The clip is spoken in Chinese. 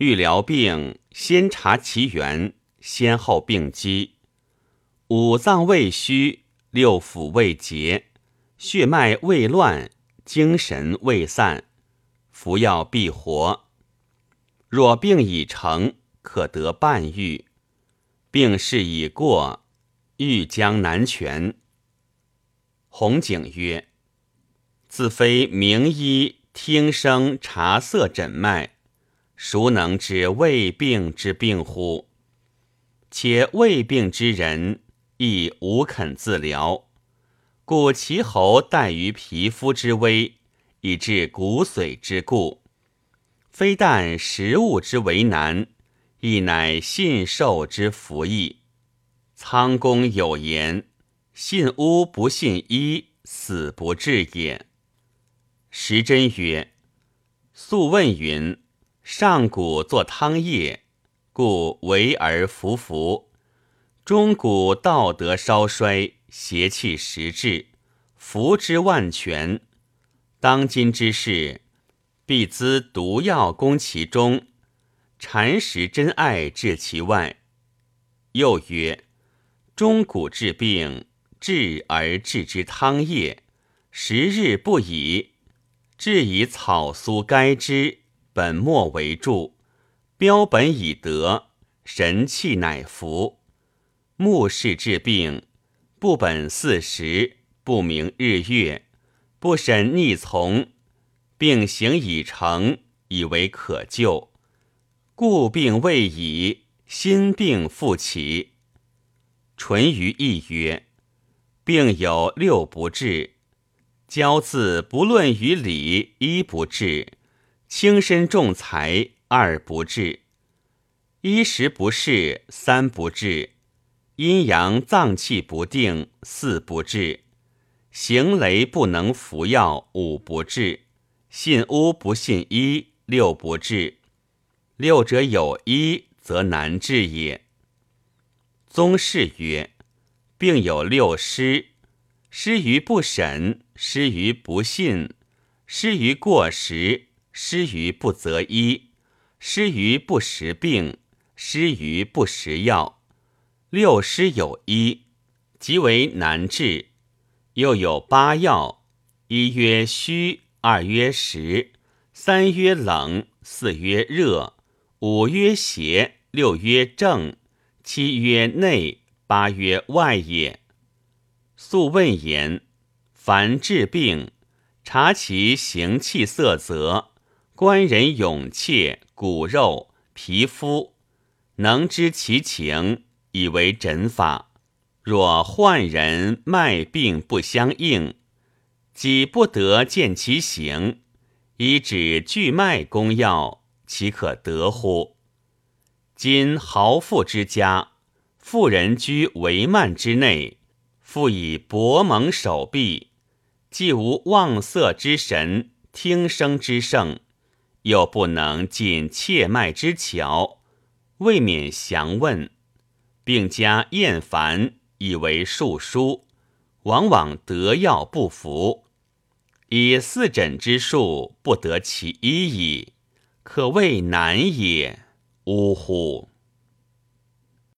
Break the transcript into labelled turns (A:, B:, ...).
A: 欲疗病，先察其源，先后病机。五脏未虚，六腑未结，血脉未乱，精神未散，服药必活。若病已成，可得半愈；病势已过，愈将难全。红景曰：“自非名医听声察色诊脉，孰能知未病之病乎？且未病之人。”亦无肯自疗，故其喉带于皮肤之危，以致骨髓之故。非但食物之为难，亦乃信受之服役。仓公有言：“信巫不信医，死不治也。”时珍曰：“素问云：上古作汤液，故为而服服。”中古道德稍衰，邪气时至，服之万全。当今之事，必资毒药攻其中，禅实真爱治其外。又曰：中古治病，治而治之汤液，时日不已，治以草苏该之，本末为助，标本以得，神气乃服。目视治病，不本四时，不明日月，不审逆从，病行已成，以为可救，故病未已，心病复起。淳于意曰：病有六不治，交字不论于理，一不治；轻身重财，二不治；衣食不适，三不治。阴阳脏气不定，四不治；行雷不能服药，五不治；信巫不信医，六不治。六者有一，则难治也。宗室曰：病有六失：失于不审，失于不信，失于过时，失于不择医，失于不识病，失于不食药。六师有一，即为难治；又有八药：一曰虚，二曰实，三曰冷，四曰热，五曰邪，六曰正，七曰内，八曰外也。素问言：凡治病，察其形气色泽，观人勇怯、骨肉、皮肤，能知其情。以为诊法，若患人脉病不相应，己不得见其形，以指巨脉攻药，岂可得乎？今豪富之家，妇人居帷幔之内，复以薄蒙手臂，既无望色之神，听声之圣，又不能尽切脉之巧，未免详问。并加厌烦，以为术书，往往得药不服。以四诊之术，不得其一矣，可谓难也。呜呼！